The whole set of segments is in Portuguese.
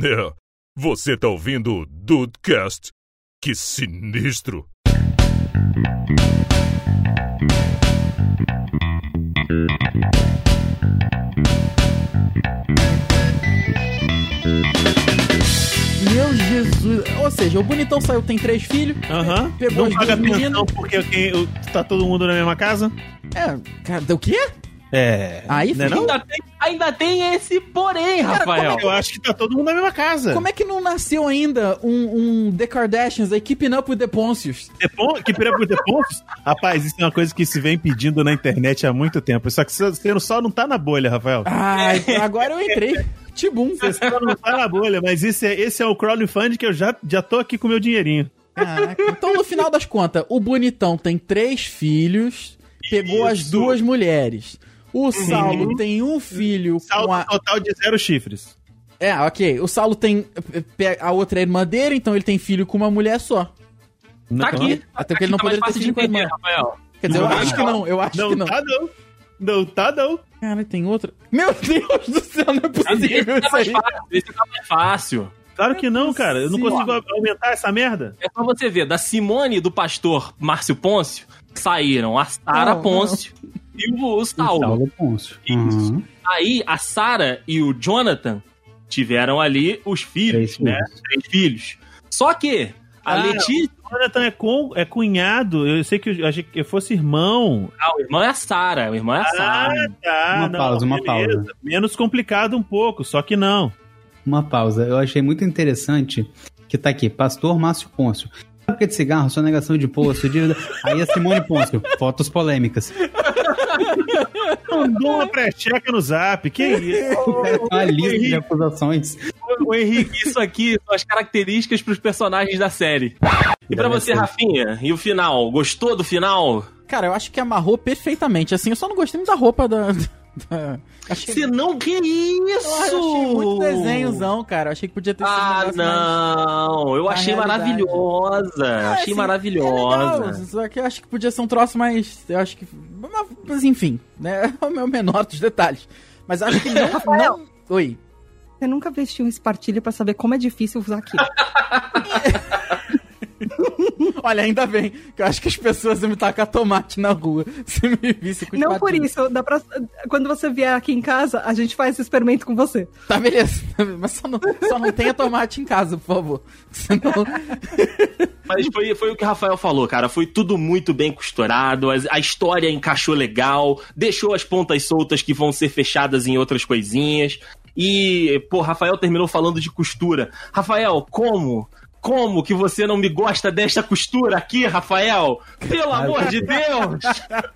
É, você tá ouvindo o Dudecast? Que sinistro! Meu Jesus. Ou seja, o bonitão saiu, tem três filhos. Aham. Pegou Não as paga duas meninas. pensão porque quem, o- tá todo mundo na mesma casa? É, cara, o quê? É. Aí, é não? Ainda tem, ainda tem esse porém, Rafael. Eu acho que tá todo mundo na mesma casa. Como é que não nasceu ainda um, um The Kardashians aí, Keeping Up with the Poncius? Depon- Que pira por Depontos? Rapaz, isso é uma coisa que se vem pedindo na internet há muito tempo. Só que você só não tá na bolha, Rafael. Ai, agora eu entrei. Tibum. Você só não tá na bolha, mas esse é, esse é o crowdfunding que eu já, já tô aqui com o meu dinheirinho. Caraca. Então, no final das contas, o bonitão tem três filhos, pegou as Isso. duas mulheres. O Saulo tem um filho com a. total de zero chifres. É, ok. O Saulo tem. pe- A outra é irmã dele, então ele tem filho com uma mulher só. Tá aqui. Até porque ele não Tá poderia ter filho com a irmã. Rafael. Quer dizer, eu Não, acho que não, eu acho Não, que não. tá não. Não tá não. Cara, tem outra. Meu Deus do céu, não é possível Esse tá isso mais aí. fácil. Esse tá mais fácil. Claro que não, cara. Eu não consigo aumentar essa merda. É só você ver, da Simone e do pastor Márcio Pôncio, saíram a Sara Não, Pôncio e o, Saulo. Saulo Pôncio. Uhum. Aí a Sara e o Jonathan tiveram ali os filhos, Três né? filhos. Três filhos. Só que a Ah, Letícia, O Jonathan é, com, é cunhado. Eu sei que eu achei que fosse irmão. ah, o irmão é a Sara, o irmão é a Sara. tá. Uma pausa, uma pausa. Menos complicado um pouco, só que não. Uma pausa. Eu achei muito interessante que tá aqui, Pastor Márcio Pôncio. Fábrica de cigarro, sonegação de imposto, dívida. Aí a Simone Pôncio, fotos polêmicas. Mandou uma pré-checa no zap. Que isso? Uma lista de acusações. O Henrique, isso aqui são as características pros personagens da série. E pra você, Rafinha, e o final? Gostou do final? Cara, eu acho que amarrou perfeitamente. Assim, eu só não gostei muito da roupa da. Achei, Você não, que isso? eu achei muito desenhozão, cara. Eu achei que podia ter sido um Ah, mais- não. Eu na achei maravilhosa. Ah, achei assim, É maravilhosa. legal, só que eu acho que podia ser um troço mais. Eu acho que. Mas enfim, né? É o meu menor dos detalhes. Mas acho que não. não... Oi. Você nunca vestiu um espartilho pra saber como é difícil usar aquilo. Olha, ainda bem que eu acho que as pessoas iam me tacar tomate na rua se me visse com Não por isso, dá pra... quando você vier aqui em casa, a gente faz esse experimento com você. Tá, beleza. Mas só não, só não tenha tomate em casa, por favor. Senão. Mas foi, foi o que o Rafael falou, cara. Foi tudo muito bem costurado, a história encaixou legal, deixou as pontas soltas que vão ser fechadas em outras coisinhas. E, pô, Rafael terminou falando de costura. Rafael, como? Como que você não me gosta desta costura aqui, Rafael? Pelo amor de Deus!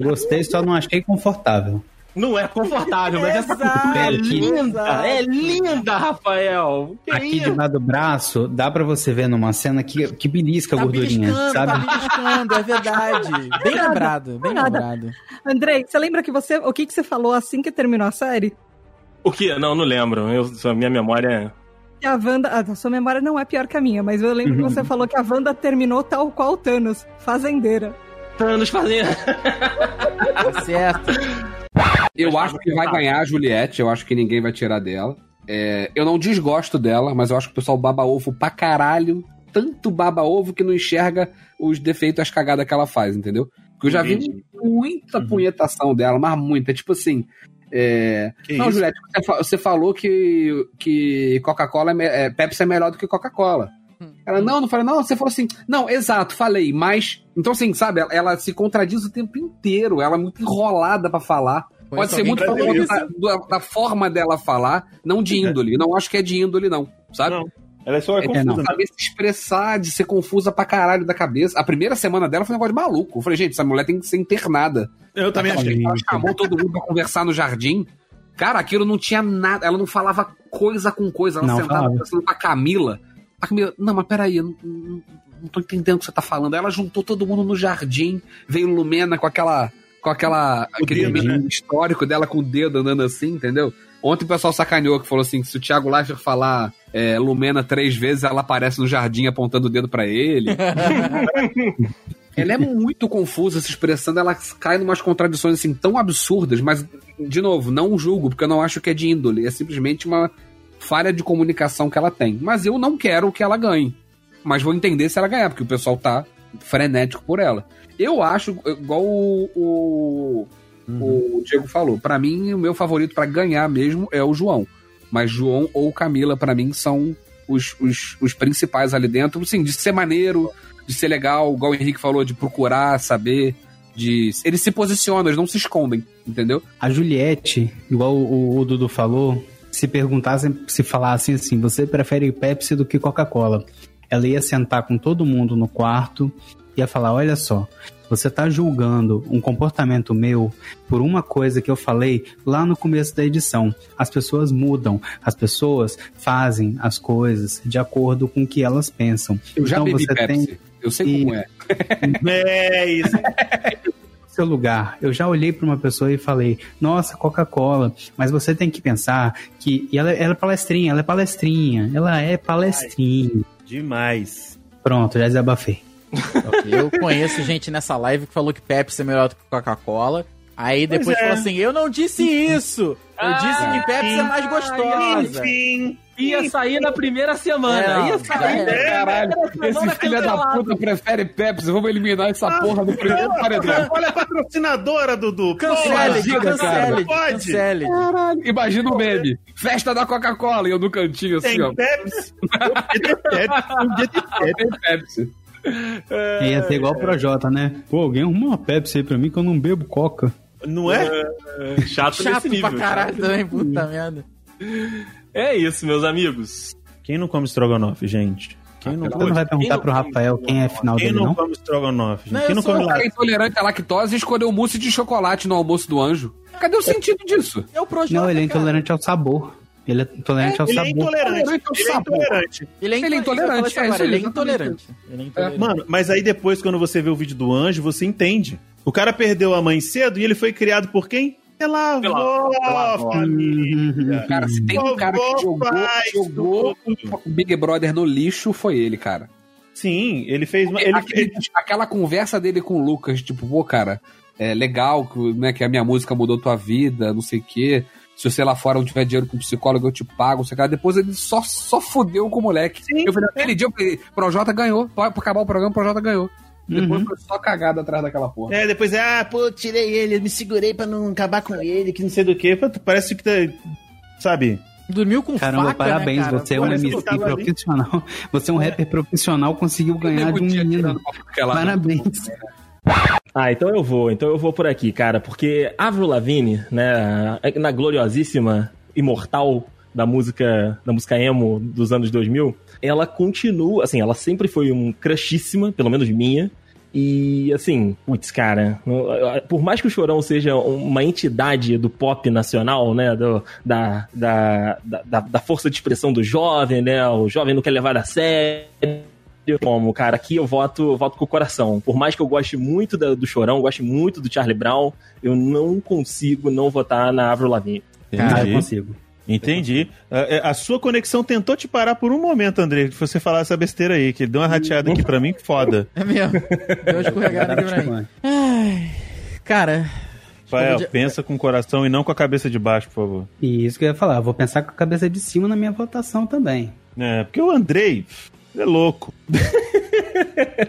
Gostei, só não achei confortável. Não é confortável, mas essa costura é linda! É linda, Rafael! Que Aqui isso? debaixo do braço, dá pra você ver numa cena que, que belisca a Tá gordurinha, tá sabe? beliscando, é verdade. Bem lembrado, bem nada. lembrado. Andrei, você lembra que você. O que, que você falou assim que terminou a série? O que? Não, não lembro. Eu, a minha memória é. Que a Wanda. A sua memória não é pior que a minha, mas eu lembro que você falou que a Wanda terminou tal qual o Thanos, fazendeira. Thanos fazendo. Tá certo. Eu acho que vai ganhar a Juliette, eu acho que ninguém vai tirar dela. É, eu não desgosto dela, mas eu acho que o pessoal baba ovo pra caralho. Tanto baba ovo que não enxerga os defeitos, as cagadas que ela faz, entendeu? Porque eu já vi muita punhetação dela, mas muita. Tipo assim. É... Não, isso? Juliette, você, fa- você falou que, que Coca-Cola é, é, Pepsi é melhor do que Coca-Cola. Ela, não, não falei, não, você falou assim, não, exato, falei, mas. Então, assim, sabe, ela, ela se contradiz o tempo inteiro, ela é muito enrolada pra falar. Foi Pode ser muito da, da- da forma dela falar, não de índole. Não acho que é de índole, não, sabe? Não. Ela é só É, confusa, não, né? saber se expressar, de ser confusa pra caralho da cabeça. A primeira semana dela foi um negócio de maluco. Eu falei, gente, essa mulher tem que ser internada. Eu também achei. Ela chamou todo mundo pra conversar no jardim. Cara, aquilo não tinha nada. Ela não falava coisa com coisa. Ela Não sentava falava. conversando com a Camila. A Camila, não, mas peraí, eu não, não, não tô entendendo o que você tá falando. Ela juntou todo mundo no jardim. Veio Lumena com aquela. Com aquela. O aquele dedo, né? histórico dela com o dedo andando assim, entendeu? Ontem o pessoal sacaneou que falou assim: que se o Thiago Leifert falar é, Lumena três vezes, ela aparece no jardim apontando o dedo pra ele. Ela é muito confusa se expressando, ela cai numas contradições assim tão absurdas, mas, de novo, não julgo, porque eu não acho que é de índole, é simplesmente uma falha de comunicação que ela tem. Mas eu não quero que ela ganhe. Mas vou entender se ela ganhar, porque o pessoal tá frenético por ela. Eu acho, igual o, o, o Diego falou, pra mim, o meu favorito pra ganhar mesmo é o João. Mas João ou Camila, pra mim, são os, os, os principais ali dentro. Sim, de ser maneiro, de ser legal, igual o Henrique falou, de procurar, saber. De... Eles se posicionam, eles não se escondem, entendeu? A Juliette, igual o, o Dudu falou, se perguntassem, se falassem assim, você prefere Pepsi do que Coca-Cola? Ela ia sentar com todo mundo no quarto, ia falar, olha só, você tá julgando um comportamento meu por uma coisa que eu falei lá no começo da edição. As pessoas mudam, as pessoas fazem as coisas de acordo com o que elas pensam. Eu já então bebi você Pepsi. tem Eu sei E- como é. É isso. seu lugar. Eu já olhei para uma pessoa e falei: Nossa, Coca-Cola, mas você tem que pensar que e ela, ela é palestrinha, ela é palestrinha, ela é palestrinha. Demais. Pronto, já desabafei. Eu conheço gente nessa live que falou que Pepsi é melhor do que Coca-Cola. Aí depois Pois é. falou assim: Eu não disse isso! Eu disse que Pepsi é mais gostosa. Enfim. Ia sair na primeira semana. É, ia sair. é. Caralho, Semana esse filho da puta prefere Pepsi. Vamos eliminar essa porra do primeiro paredão. Olha a patrocinadora, Dudu. Cancele, cara. cancele, Pode. cancele. Imagina o meme. Festa da Coca-Cola e eu no cantinho assim, Tem ó. Pepsi. Um dia tem Pepsi. Tem Pepsi. Ia ser igual o Projota, né? Pô, alguém arruma uma Pepsi aí pra mim que eu não bebo Coca. Não é? Chato, Chato nesse nível. pra caralho também, puta merda. É isso, meus amigos. Quem não come estrogonofe, gente? Quem não, Você não vai perguntar pro Rafael quem é final quem dele, não não? come estrogonofe? gente? Não, Quem não come O lá? é intolerante à lactose e escolheu mousse de chocolate no almoço do anjo. Cadê o sentido disso? É o Projota, Não, ele é cara. intolerante ao sabor. Ele é intolerante ao Ele é sabor. intolerante. Intolerante ao Ele é sabor. intolerante. Ele é, Ele é intolerante, intolerante, eu ia falar é isso isso agora, ele é aí, intolerante. Ele é intolerante. Mano, mas aí depois, quando você vê o vídeo do anjo, você entende. O cara perdeu a mãe cedo e ele foi criado por quem? Pela Pela- avó, pela avó. família. Cara, se tem um cara que jogou, jogou o Big Brother no lixo, foi ele, cara. Sim, ele fez... uma- Ele, Aquele- ele- aquela conversa dele com o Lucas, tipo, pô, cara, é legal né, que a minha música mudou tua vida, não sei o quê. Se você lá fora não tiver dinheiro com psicólogo, eu te pago, sei lá. Depois ele só, só fudeu com o moleque. Sim. Eu falei, aquele dia eu falei, Projota ganhou. Pra pra acabar o programa, Projota ganhou. Depois Uhum. foi só cagada atrás daquela porra. É, depois é, ah, pô, tirei ele, eu me segurei pra não acabar com ele, que não sei do que. Parece que tá, sabe? Dormiu com Caramba, faca, parabéns, né, cara? você é um MC tava ali. profissional. Você é um rapper profissional, conseguiu ganhar de um menino. aquela- Parabéns. Ah, então eu vou, então eu vou por aqui, cara, porque Avril Lavigne, né, na gloriosíssima imortal da música, da música emo dos anos 2000, ela continua, assim, ela sempre foi um crushíssima, pelo menos minha, e assim, putz, cara, por mais que o Chorão seja uma entidade do pop nacional, né, do, da, da, da, da força de expressão do jovem, né, o jovem não quer levar a sério, como, cara, aqui eu voto, eu voto com o coração. Por mais que eu goste muito da- do Chorão, goste muito do Charlie Brown, eu não consigo não votar na Avril Lavigne. Cara, eu Entendi. consigo. Entendi. A, a sua conexão tentou te parar por um momento, André, que você falar essa besteira aí, que ele deu uma rateada aqui pra mim, que foda. É mesmo. Deu uma escorregada aqui pra mim. Ai, cara, Rafael, de- pensa com o coração e não com a cabeça de baixo, por favor. Isso que eu ia falar, eu vou pensar com a cabeça de cima na minha votação também. É, porque o Andrei é louco.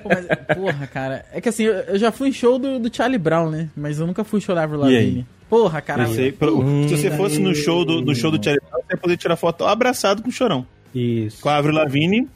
pô, mas, porra, cara. É que assim, eu, já fui em show do, do Charlie Brown, né? Mas eu nunca fui show da Avril? Lavigne. Porra, cara. Hum, se você fosse no show do, no show do Charlie Brown, você ia poder tirar foto abraçado com o Chorão. Isso. Com a Avril Lavigne,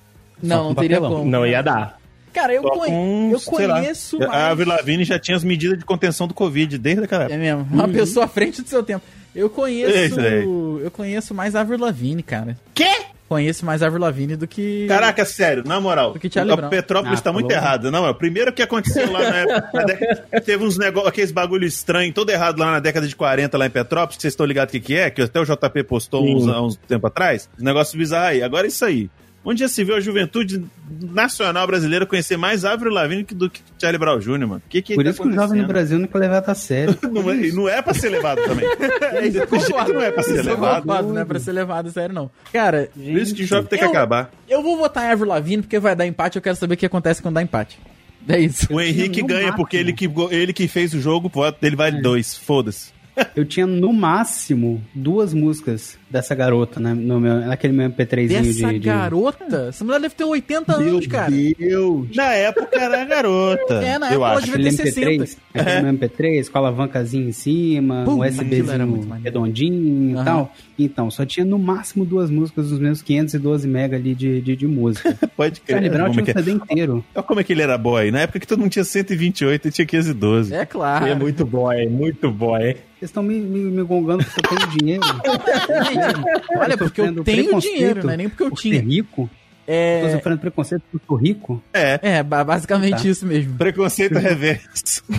Não, com não teria papelão. como. Não ia dar. Cara, eu, conhe- com, eu conheço A mais... Avril Lavigne já tinha as medidas de contenção do Covid desde aquela época. É mesmo, uma pessoa à frente do seu tempo. Eu conheço. Eu conheço mais Avril Lavigne, cara. Quê? Conheço mais Avril Lavigne do que. Caraca, sério, na moral. Do que Charlie a Brown. Petrópolis Ah, tá muito falou. errada. Não, primeiro que aconteceu lá na época. na década- teve uns negócios, aqueles bagulho estranho, todo errado lá na década de 40, lá em Petrópolis, que vocês estão ligados o que, que é, que até o JP postou uns, há uns tempo atrás. Os negócios bizarros aí. Agora é isso aí. Onde já se viu a juventude nacional brasileira conhecer mais Avril Lavigne que- do que Charlie Brown Jr., mano? Que que Por tá isso que o jovem no? Brasil não quer levar a sério. Não é, não é pra ser levado também. É isso, eu concordo. não é pra ser eu levado. concordo, não é pra ser levado, sério, não. Cara, Por isso que o jovem tem que Eu- acabar. eu vou votar em Avril Lavigne porque vai dar empate, eu quero saber o que acontece quando dá empate. É isso. O Henrique ganha porque ele que, ele que fez o jogo, dele vale dois. Foda-se. Eu tinha no máximo duas músicas dessa garota né, no meu, naquele meu MP3zinho Dessa de, de. garota? Essa mulher deve ter 80 anos, cara. Deus! Na época era garota. É, na eu época ela acho. devia Aquele ter MP3, 60. aquele meu MP3 com a alavancazinha em cima, Pum, um USBzinho redondinho Aham. e tal. Então, só tinha no máximo duas músicas dos meus 512 mega ali de, de, de música. Pode crer. Charlie Brown Como tinha é, um que é? CD inteiro. Olha como é que ele era boy. Na época que todo mundo tinha 128 e tinha 512. É claro. É muito boy, muito boy. Vocês estão me, me, me gongando porque eu tenho dinheiro. Gente, olha, porque eu tenho dinheiro, não é nem porque eu por ser tinha. rico. Tô É, sofrendo preconceito porque eu sou rico. É. é ba- basicamente Tá. isso mesmo. Preconceito reverso.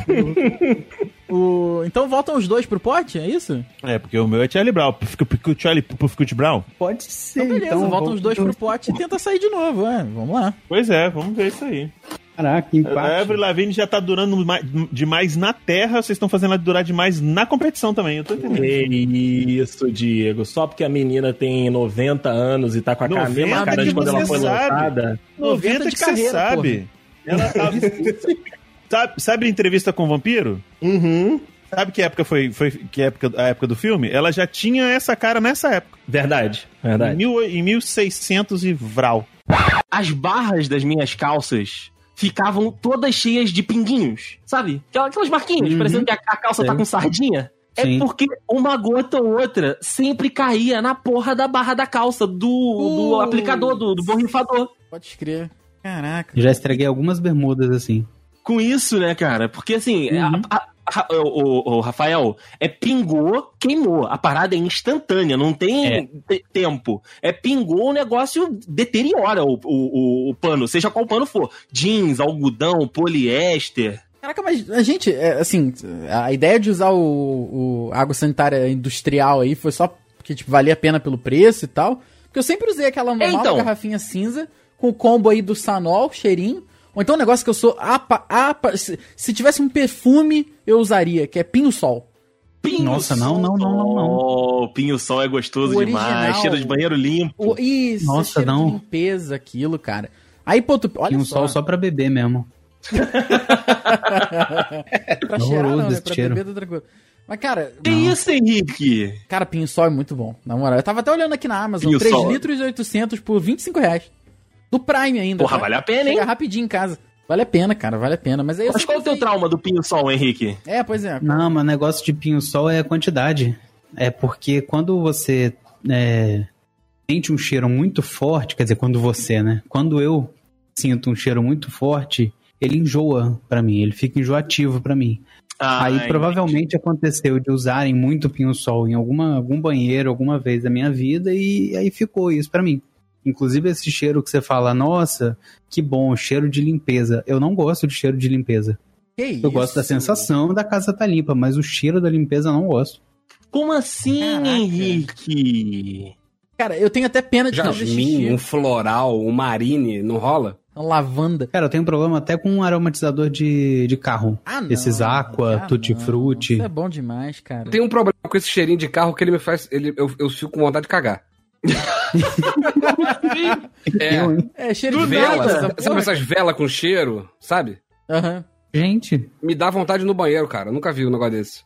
O... Então voltam os dois pro pote, é isso? É, porque o meu é Charlie Brown. Fica o Charlie Puffcut Brown. Pode ser. Então beleza, voltam vamos- os dois pro pote e tenta sair de novo, é. Vamos lá. Pois é, vamos ver isso aí. Caraca, A empate. Avril Lavigne já tá durando mais- demais na terra, vocês estão fazendo ela durar demais na competição também, eu tô entendendo. Isso, Diego. Só porque a menina tem 90 anos e tá com a cara- 90 mesma cara que de quando ela você foi sabe. lançada. 90 de que você carreira, sabe. Ela tava... sabe. Sabe a entrevista com o vampiro? Uhum. Sabe que época foi, foi que época, a época do filme? Ela já tinha essa cara nessa época. Verdade, Em, verdade. mil, em 1600 e vral. As barras das minhas calças ficavam todas cheias de pinguinhos, sabe? Aquelas, marquinhas, Uhum. parecendo que a, a calça tá com sardinha. É Sim. porque uma gota ou outra sempre caía na porra da barra da calça, do, do aplicador, do, do borrifador. Pode escrever. Caraca. Já estraguei algumas bermudas assim. Com isso, né, cara? Porque assim, Uhum. a- o, o- o Rafael, é pingou, queimou. A parada é instantânea, não tem te- tempo. É pingou, o negócio deteriora o, o, o- pano, seja qual pano for. Jeans, algodão, poliéster. Caraca, mas a gente, é, assim, a ideia de usar o, o água sanitária industrial aí foi só porque, tipo, valia a pena pelo preço e tal. Porque eu sempre usei aquela normal então. garrafinha cinza com o combo aí do Sanol, cheirinho. Ou então um negócio que eu sou apa, apa, se, se tivesse um perfume, eu usaria, que é Pinho Sol. Pinho Nossa, não, não, não, não, não. Oh, pinho sol é gostoso O demais. original. Cheiro de banheiro limpo. O, isso, Nossa, cheiro não. de limpeza, aquilo, cara. Aí, pô, tu, olha um só. sol só pra beber mesmo. pra cheirar não, né? Pra cheiro. beber outra coisa. Mas, cara, Que isso, Henrique? cara, Pinho Sol é muito bom, na moral. Eu tava até olhando aqui na Amazon, Pinho 3 Sol. litros e 800 por 25 reais. Do Prime ainda. Porra, tá? vale a pena, hein? Chega rapidinho em casa. Vale a pena, cara, vale a pena. Mas aí Mas qual é o teu trauma do pinho sol, Henrique? É, pois é. Não, mas o negócio de pinho-sol é a quantidade. É porque quando você é, sente um cheiro muito forte, quer dizer, quando você, né? Quando eu sinto um cheiro muito forte, ele enjoa pra mim, ele fica enjoativo pra mim. Aí Ai, provavelmente aconteceu de usarem muito pinho-sol em alguma, algum banheiro alguma vez da minha vida e aí ficou isso pra mim. Inclusive esse cheiro que você fala, nossa, que bom, cheiro de limpeza. Eu não gosto de cheiro de limpeza. Que isso? Eu gosto da sensação da casa tá limpa, mas o cheiro da limpeza eu não gosto. Como assim, Caraca. Henrique? Cara, eu tenho até pena de fazer Jasmim, um floral, um marine, não rola? Lavanda. Cara, eu tenho problema até com um aromatizador de, de carro. Ah, não. Esses Aqua, Ah, Tutti não. Frutti. Isso é bom demais, cara. Tem um problema com esse cheirinho de carro que ele me faz. Ele, eu, eu fico com vontade de cagar. É? É, cheiro de vela. vela. Sabe, sabe essas velas com cheiro? Sabe? Aham. Gente, Me dá vontade no banheiro, cara. Nunca vi um negócio desse.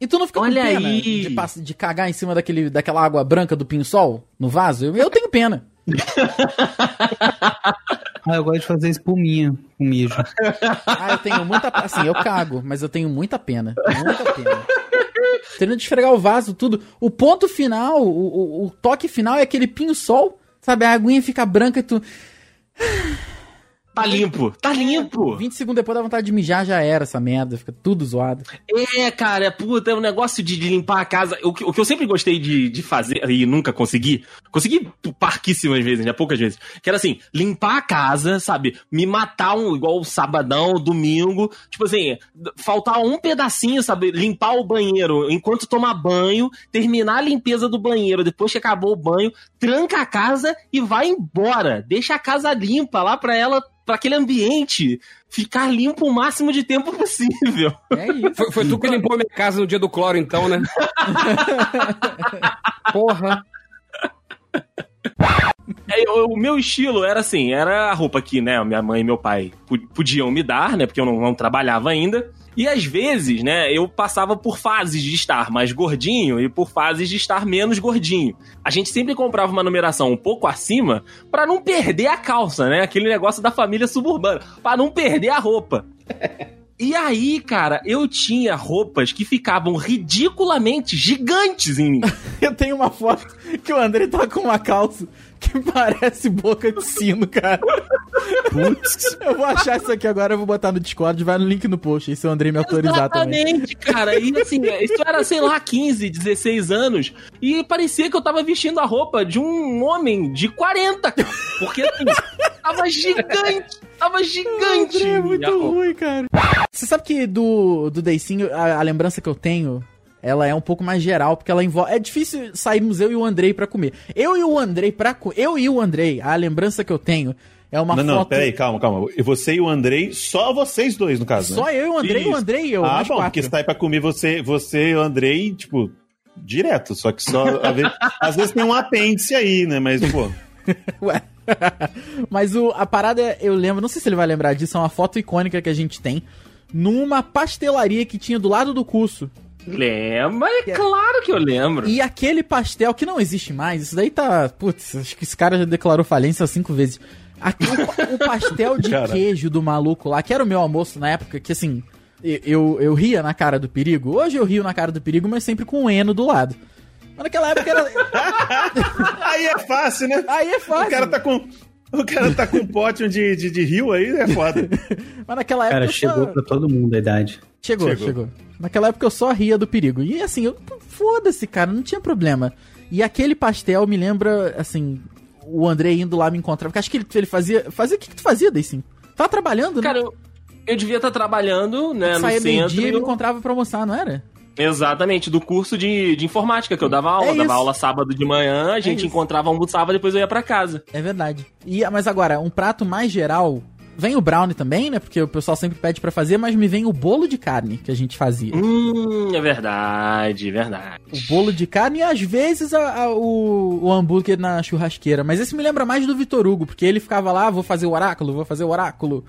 E tu não fica Olha com pena aí. De, de cagar em cima daquele, daquela água branca do pinho-sol no vaso? Eu, eu tenho pena. ah, eu gosto de fazer espuminha com mijo. Ah, eu tenho muita. Assim, eu cago, mas eu tenho muita pena. Muita pena. Tendo de esfregar o vaso, tudo. O ponto final, o, o, o toque final é aquele pinho-sol. Sabe, a aguinha fica branca e tu. Tá limpo, tá limpo. 20 segundos depois dá vontade de mijar, já era essa merda. Fica tudo zoado. É, cara, puta, é um negócio de, de limpar a casa. O que, o que eu sempre gostei de, de fazer e nunca consegui, consegui parquíssimas vezes, né? Poucas vezes. Que era assim, limpar a casa, sabe? Me matar um, igual sabadão, domingo. Tipo assim, faltar um pedacinho, sabe? Limpar o banheiro enquanto tomar banho, terminar a limpeza do banheiro depois que acabou o banho, tranca a casa e vai embora. Deixa a casa limpa lá pra ela, pra aquele ambiente ficar limpo o máximo de tempo possível. É isso. Foi, foi tu que limpou a minha casa no dia do cloro, então, né? Porra. É, eu- o meu estilo era assim, era a roupa que, né, minha mãe e meu pai podiam me dar, né, porque eu não, não trabalhava ainda. E às vezes, né, eu passava por fases de estar mais gordinho e por fases de estar menos gordinho. A gente sempre comprava uma numeração um pouco acima pra não perder a calça, né? Aquele negócio da família suburbana, Pra não perder a roupa. E aí, cara, eu tinha roupas que ficavam ridiculamente gigantes em mim. Eu tenho uma foto que o André tá com uma calça que parece boca de sino, cara. Putz. Eu vou achar isso aqui agora, eu vou botar no Discord, vai no link no post, aí se o André me autorizar também. Exatamente, cara. E assim, isso era, sei lá, 15, 16 anos. E parecia que eu tava vestindo a roupa de um homem de 40, cara. Porque assim, tava gigante. Tava gigante. André, é muito ruim, cara. Você sabe que do, do Deicinho, a, a lembrança que eu tenho, ela é um pouco mais geral, porque ela envolve. É difícil sairmos eu e o Andrei pra comer. Eu e o Andrei pra co- Eu e o Andrei, a lembrança que eu tenho é uma não, foto. não, peraí, calma, calma. E você e o Andrei, só vocês dois, no caso, né? Só eu e o Andrei, Isso. o Andrei e eu. ah, bom, quatro. porque tá aí pra comer você, você e o Andrei, tipo, direto. Só que só. às vezes, às vezes tem um apêndice aí, né? Mas, pô. Ué. Mas o, a parada, eu lembro, não sei se ele vai lembrar disso, é uma foto icônica que a gente tem numa pastelaria que tinha do lado do curso. Lembra? É claro que eu lembro. E aquele pastel que não existe mais, isso daí tá. Putz, acho que esse cara já declarou falência cinco vezes. Aqui, o, o pastel de Cara. queijo do maluco lá, que era o meu almoço na época, que assim, eu, eu, eu ria na cara do perigo. Hoje eu rio na cara do perigo, mas sempre com o Eno do lado. Mas naquela época era. Aí é fácil, né? Aí é fácil. O cara tá com. O cara tá com um pote de, de, de rio aí, é foda. Mas naquela época. Cara, eu chegou só... pra todo mundo a idade. Chegou, chegou, Chegou. Naquela época eu só ria do perigo. E assim, eu. Foda-se, cara, não tinha problema. E aquele pastel me lembra, assim, o André indo lá me encontrar. Porque acho que ele, ele fazia. Fazia o que, que tu fazia, daí sim? Tava trabalhando, Cara, né? eu, eu devia estar trabalhando, né, no Saía meio-dia e me encontrava pra almoçar, não era? Exatamente, do curso de, de informática que eu dava aula. É dava aula sábado de manhã, a gente isso. encontrava, almoçava, depois eu ia pra casa. É verdade. E, mas agora, um prato mais geral. Vem o brownie também, né? Porque o pessoal sempre pede pra fazer, mas me vem o bolo de carne que a gente fazia. Hum, é verdade, é verdade. O bolo de carne e às vezes a- a- o, o hambúrguer na churrasqueira. Mas esse me lembra mais do Vitor Hugo, porque ele ficava lá, vou fazer o oráculo, vou fazer o oráculo.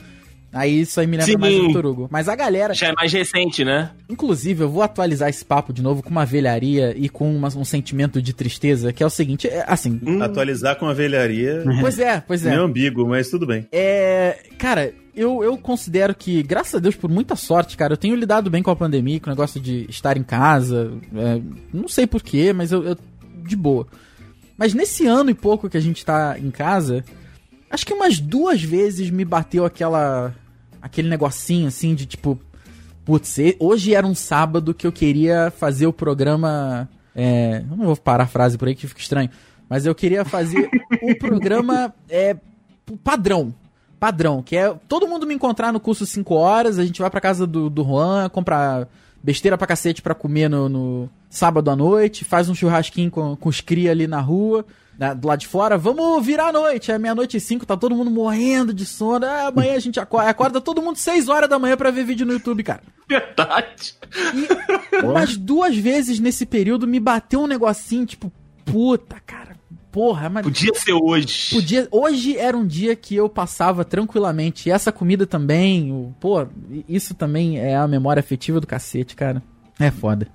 Aí isso aí me lembra Sim. mais do Vitor Hugo. Mas a galera, Já é mais recente, né? inclusive, eu vou atualizar esse papo de novo com uma velharia e com uma- um sentimento de tristeza, que é o seguinte, é, assim... Hum. Atualizar com a velharia. Pois é, pois é. Meu ambíguo, mas tudo bem. É. Cara, eu, eu considero que, graças a Deus, por muita sorte, cara, eu tenho lidado bem com a pandemia, com o negócio de estar em casa. é, não sei porquê, mas eu, eu. De boa. Mas nesse ano e pouco que a gente tá em casa, acho que umas duas vezes me bateu aquela. Aquele negocinho assim de tipo. Putz, hoje era um sábado que eu queria fazer o programa. É, não vou parar a frase por aí que fica estranho. Mas eu queria fazer o programa é, padrão. Padrão, que é todo mundo me encontrar no curso 5 horas, a gente vai pra casa do, do Juan, comprar besteira pra cacete pra comer no, no sábado à noite, faz um churrasquinho com, com os cria ali na rua, na- do lado de fora, vamos virar a noite, é meia-noite e cinco, tá todo mundo morrendo de sono, ah, amanhã a gente acorda, acorda todo mundo 6 horas da manhã pra ver vídeo no YouTube, cara. Verdade. E umas duas vezes nesse período me bateu um negocinho, tipo, puta, cara, porra, mas Podia ser hoje. Podia, hoje era um dia que eu passava tranquilamente. E essa comida também, o, pô, isso também é a memória afetiva do cacete, cara. É foda.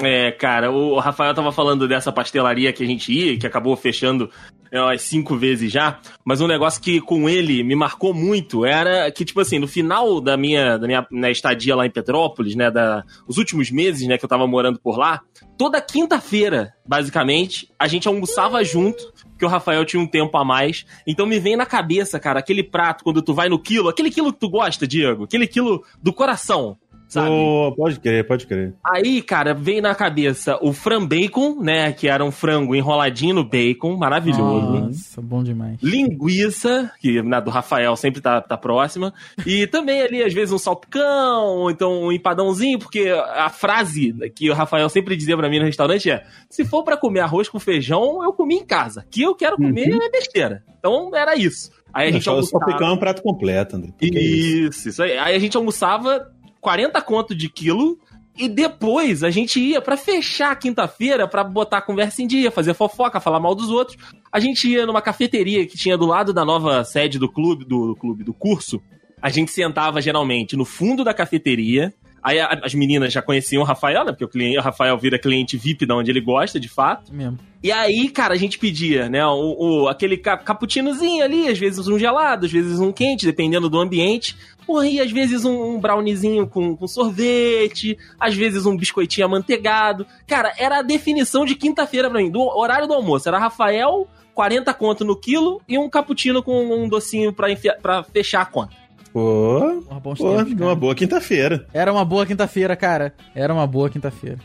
É, cara, o Rafael tava falando dessa pastelaria que a gente ia, que acabou fechando é, umas cinco vezes já, mas um negócio que com ele me marcou muito era que, tipo assim, no final da minha, da minha né, estadia lá em Petrópolis, né, da, os últimos meses, né, que eu tava morando por lá, toda quinta-feira, basicamente, a gente almoçava junto, porque o Rafael tinha um tempo a mais, então me vem na cabeça, cara, aquele prato quando tu vai no quilo, aquele quilo que tu gosta, Diego, aquele quilo do coração, sabe? Pô, pode crer, pode crer. Aí, cara, veio na cabeça o fran bacon, né? Que era um frango enroladinho no bacon, maravilhoso. Nossa, bom demais. Linguiça, que na do Rafael sempre tá, tá próxima. E também ali, às vezes, um salpicão, ou então um empadãozinho, porque a frase que o Rafael sempre dizia pra mim no restaurante é: se for pra comer arroz com feijão, eu comi em casa. Que eu quero comer é besteira. Então era isso. Aí a gente Só o almoçava. salpicão é um prato completo, André. Isso, isso aí. Aí a gente almoçava 40 conto de quilo E depois a gente ia pra fechar a quinta-feira pra botar a conversa em dia, fazer fofoca, falar mal dos outros. A gente ia numa cafeteria que tinha do lado da nova sede do clube, do, do clube, do curso. A gente sentava geralmente no fundo da cafeteria. Aí a- as meninas já conheciam o Rafael, né? Porque o, cliente, o Rafael vira cliente VIP da onde ele gosta, de fato. Mesmo. E aí, cara, a gente pedia, né? O, o- aquele ca- cappuccinozinho ali, às vezes um gelado, às vezes um quente, dependendo do ambiente. Porra, e às vezes um, um com, com sorvete, às vezes um biscoitinho amanteigado. Cara, era a definição de quinta-feira pra mim, do horário do almoço. Era Rafael, 40 conto no quilo e um cappuccino com um docinho pra, pra fechar a conta. Pô, Porra, bons pô, tempos, uma boa quinta-feira. Era uma boa quinta-feira, cara. Era uma boa quinta-feira.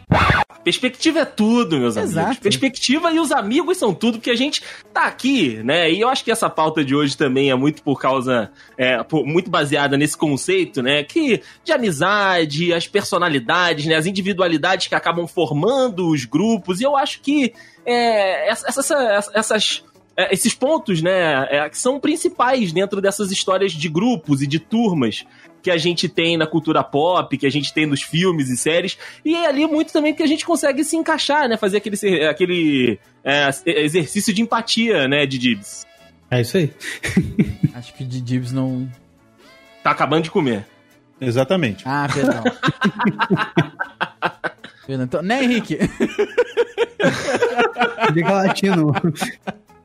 Perspectiva é tudo, meus Exato. amigos. Perspectiva e os amigos são tudo, porque a gente tá aqui, né? E eu acho que essa pauta de hoje também é muito por causa, é, por- muito baseada nesse conceito, né? Que de amizade, as personalidades, né? As individualidades que acabam formando os grupos. E eu acho que é, essa- essa- essas é, esses pontos, né, é, que são principais dentro dessas histórias de grupos e de turmas que a gente tem na cultura pop, que a gente tem nos filmes e séries, e é ali muito também que a gente consegue se encaixar, né, fazer aquele, aquele é, exercício de empatia, né, de Dibs. É isso aí. Acho que o de Dibs não. Tá acabando de comer. Exatamente. Ah, perdão. Perdão. Então, né, Henrique? Diga latino.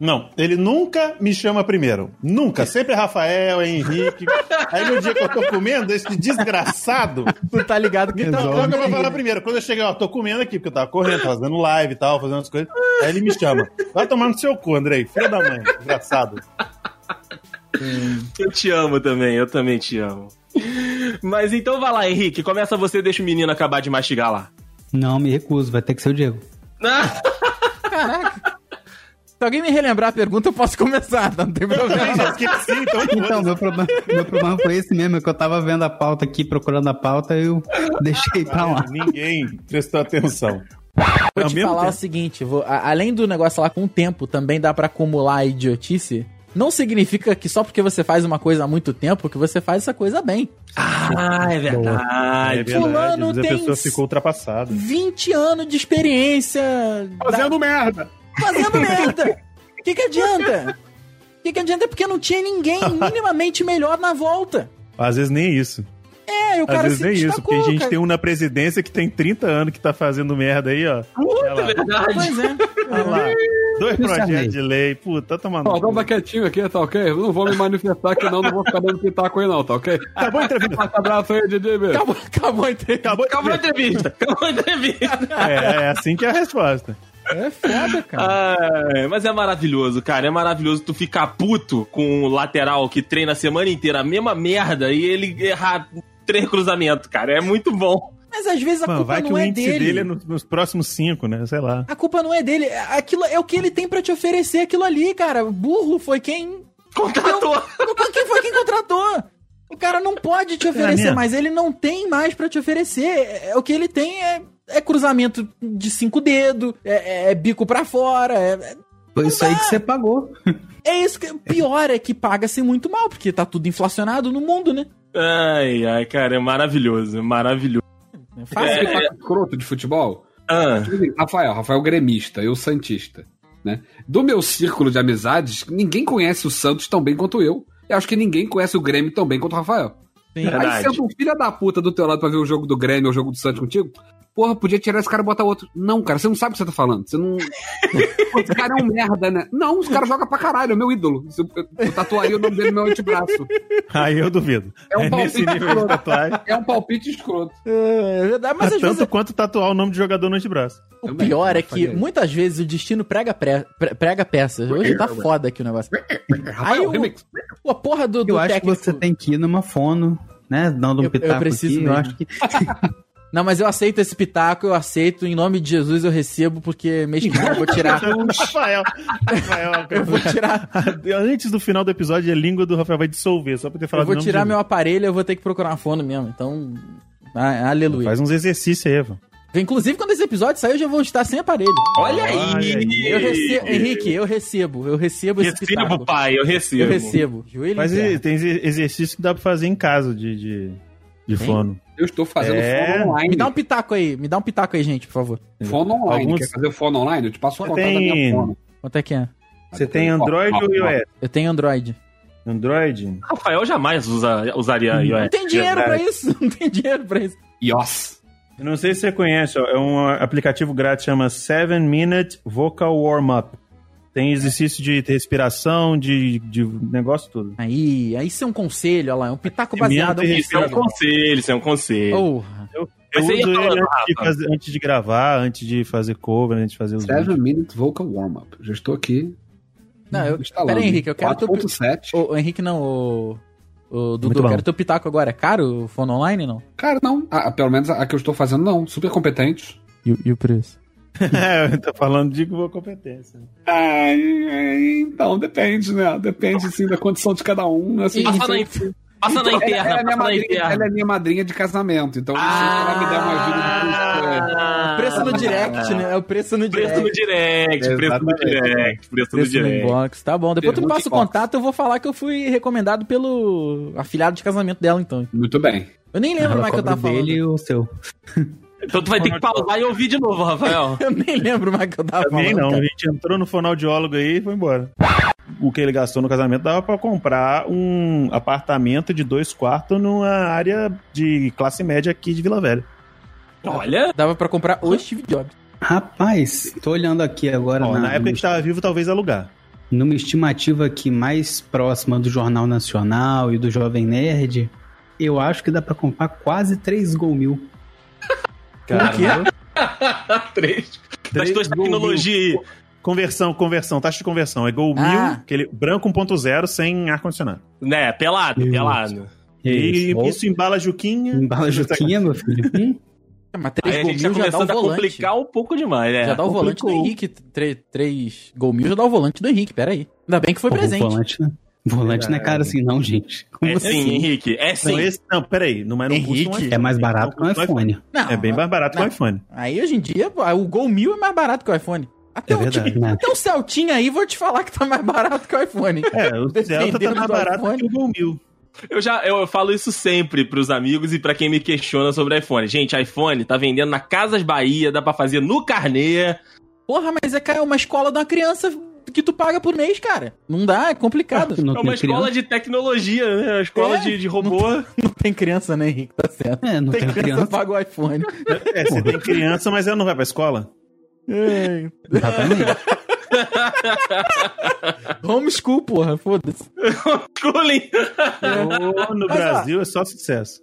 Não, ele nunca me chama primeiro. Nunca. Sempre é Rafael, é Henrique. Aí no dia que eu tô comendo, esse desgraçado. Tu tá ligado que Então, então eu vou falar primeiro. Quando eu cheguei, ó, tô comendo aqui, porque eu tava correndo, fazendo live e tal, fazendo as coisas. Aí ele me chama. Vai tomar no seu cu, Andrei. Filho da mãe. Desgraçado. Eu te amo também, eu também te amo. Mas então vai lá, Henrique, começa você, deixa o menino acabar de mastigar lá. Não, me recuso, vai ter que ser o Diego. Caraca. Se alguém me relembrar a pergunta, eu posso começar, não tem Eu problema. já esqueci, então. Então, meu problema, meu problema foi esse mesmo, é que eu tava vendo a pauta aqui, procurando a pauta, eu deixei pra lá. Ninguém prestou atenção. Vou te falar tempo. o seguinte, vou- a- além do negócio lá com o tempo, também dá pra acumular a idiotice. Não significa que só porque você faz uma coisa há muito tempo que você faz essa coisa bem. Ah, é É verdade. verdade, Fulano tem a pessoa ficou ultrapassada. 20 anos de experiência Fazendo merda. Fazendo merda. O que, que adianta? O que, que adianta? Porque não tinha ninguém minimamente melhor na volta. Às vezes nem isso. É, e o Às cara vezes se nem isso, porque a gente cara. tem um na presidência que tem 30 anos que tá fazendo merda aí, ó. Olha lá. verdade. Pois é. Olha lá. Dois Isso projetos de lei. Puta, tá tomando. Ó, tava quietinho aqui, tá ok? Eu não vou me manifestar aqui não, não vou ficar dando pitaco aí não, tá ok? Acabou a entrevista. Forte abraço aí, Didi, beijo. Acabou, acabou a entrevista. Acabou a Acabou a entrevista. entrevista. Acabou a entrevista. É, é assim que é a resposta. É foda, cara. Ah, mas é maravilhoso, cara. É maravilhoso tu ficar puto com o lateral que treina a semana inteira a mesma merda e ele errar três cruzamentos, cara. É muito bom. Mas às vezes a Mano, culpa vai que não o é dele. dele é no- nos próximos cinco, né? Sei lá. A culpa não é dele. Aquilo é o que ele tem pra te oferecer aquilo ali, cara. Burro foi quem. Contratou. Quem foi quem contratou? O cara não pode te oferecer minha. mais. Ele não tem mais pra te oferecer. É, o que ele tem é, é cruzamento de cinco dedos, é, é bico pra fora. É, Foi isso aí que você pagou. é isso que. Pior é que paga-se muito mal, porque tá tudo inflacionado no mundo, né? Ai, ai, cara, é maravilhoso. Maravilhoso. É fácil. que tá escroto de futebol? Ah, Tipo assim, Rafael, Rafael gremista, eu santista, né? Do meu círculo de amizades, ninguém conhece o Santos tão bem quanto eu. Eu acho que ninguém conhece o Grêmio tão bem quanto o Rafael. Sim. Verdade. Aí senta um filho da puta do teu lado pra ver o jogo do Grêmio ou o jogo do Santos contigo. Porra, podia tirar esse cara e botar outro. Não, cara, você não sabe o que você tá falando. Você não. Esse cara é um merda, né? Não, os caras jogam pra caralho, é meu ídolo. Eu, eu, eu tatuaria o nome dele no meu antebraço. Aí eu duvido. É um É nesse palpite escroto. tatuagem. É um palpite escroto. É verdade, mas Mas às tanto vezes quanto tatuar o nome de jogador no antebraço. o Também, pior é eu que muitas vezes o destino prega, pre- pre- prega peças. Hoje tá foda aqui o negócio. Aí Rafael, o, remix. a porra do, do Eu acho técnico... que você tem que ir numa fono, né? Dando um Eu- eu pitaco preciso aqui. Eu acho que. Não, mas eu aceito esse pitaco, eu aceito, em nome de Jesus eu recebo, porque mês que vem eu vou tirar. Rafael. Rafael. eu vou tirar. Antes do final do episódio, a língua do Rafael vai dissolver, só pra ter Eu falado vou o nome tirar de meu aparelho eu vou ter que procurar uma fono mesmo. Então. ah, aleluia. Faz uns exercícios aí, Evan. Inclusive, quando esse episódio sair, eu já vou estar sem aparelho. olha aí. Olha aí. Eu recebo. Henrique, eu recebo. Eu recebo esse Recebo, pitaco. pai, eu recebo. Eu recebo. Joelho Mas tem exer- exercício que dá pra fazer em casa, de, de de fono. Eu estou fazendo É, fono online. Me dá um pitaco aí, me dá um pitaco aí, gente, por favor. Fono online. Alguns- Quer fazer fono online? Eu te passo o contato da tem- minha fono. Quanto é que é? Você tem Android ou iOS? Eu tenho Android. Android? Rafael jamais usa, usaria Não iOS. tem dinheiro pra verdade. isso, não tem dinheiro pra isso. Yos. Eu não sei se você conhece, ó, é um aplicativo grátis chama 7 Minute Vocal Warm Up. Tem exercício de respiração, de, de negócio tudo. Aí, aí isso é um conselho, olha lá, é um pitaco baseado em Isso é um conselho, isso é um conselho. Porra. Eu ia uso ele antes de, fazer- antes de gravar, antes de fazer cover, antes de fazer os vídeos. 7 Minute Vocal Warm-Up. Já estou aqui. Não, eu, pera aí, Henrique, eu quero teu, 4.7. o, o Henrique não, o, o Dudu, eu quero teu pitaco agora. É caro o fone online, não? Cara, não. Ah, pelo menos a que eu estou fazendo, não. Super competente. E, o- e o preço? É, eu tô falando de boa competência. Ai, então, depende, né? Depende, sim, da condição de cada um. Assim, Passa na, Então, passa na ela, interna, ela é minha passa na madrinha, interna. ela é minha madrinha de casamento, então se ela me der uma ajuda de custo, é- Ah, preço no direct, né? É o preço no direct. Preço no direct, preço no direct, preço no Preço no direct. inbox, tá bom. Depois tu me passa o contato, eu vou falar que eu fui recomendado pelo afilhado de casamento dela, então. Muito bem. Eu nem lembro mais o que eu tava falando. dele e o seu. Então tu vai ter que pausar e ouvir de novo, Rafael. Eu nem lembro mais o que eu tava Também falando. não, a cara. gente entrou no fonoaudiólogo aí e foi embora. O que ele gastou no casamento dava pra comprar um apartamento de dois quartos numa área de classe média aqui de Vila Velha. Olha, Dava pra comprar o Steve Jobs. Rapaz, tô olhando aqui agora Ó, na, na época que a gente tava vivo, talvez alugar. numa estimativa aqui mais próxima do Jornal Nacional e do Jovem Nerd. Eu acho que dá pra comprar quase 3 Gol mil. Cara, três. Das Três tuas gol tecnologias aí. Conversão, conversão, taxa de conversão. É Gol Ah. 1000, aquele branco 1.0 sem ar-condicionado. Né, pelado, Isso. pelado. E Ou- isso embala Juquinha. Embala Juquinha, meu filho. Hum? Mas Aí 3 a gol gente tá mil já dá o começando a volante. complicar um pouco demais, né? Já dá o volante do complicou. Henrique. 3 gol mil já dá o volante do Henrique, pera aí. Ainda bem que foi Pô, presente. Volante, né? Volante não é caro assim, não, gente. Como É assim? sim, Henrique, é Não, sim. esse, não, peraí. Não, mas não custa um Henrique. É mais barato que Não um iPhone. Não, É bem mais barato que o não. iPhone. Aí hoje em dia, o Gol mil é mais barato que o iPhone. Até, É o, verdade. Né? até o Celtinha aí, vou te falar que tá mais barato que o iPhone. É, o Delta tá mais barato iPhone. que o Gol 1000. Eu já eu falo isso sempre pros amigos e pra quem me questiona sobre iPhone. Gente, iPhone tá vendendo na Casas Bahia, dá pra fazer no carnê. Porra, mas é cara, uma escola de uma criança que tu paga por mês, cara. Não dá, é complicado. Não É uma tem escola criança. de tecnologia, né? Uma escola É, de, de robô. Não tem criança, né, Henrique? Tá certo. É, não tem, tem criança, criança. paga o iPhone. É, você tem criança, mas ela não vai pra escola? Ei, Exatamente. Homeschool, porra, foda-se. Schooling. Ô, no Mas, ó, Brasil é só sucesso.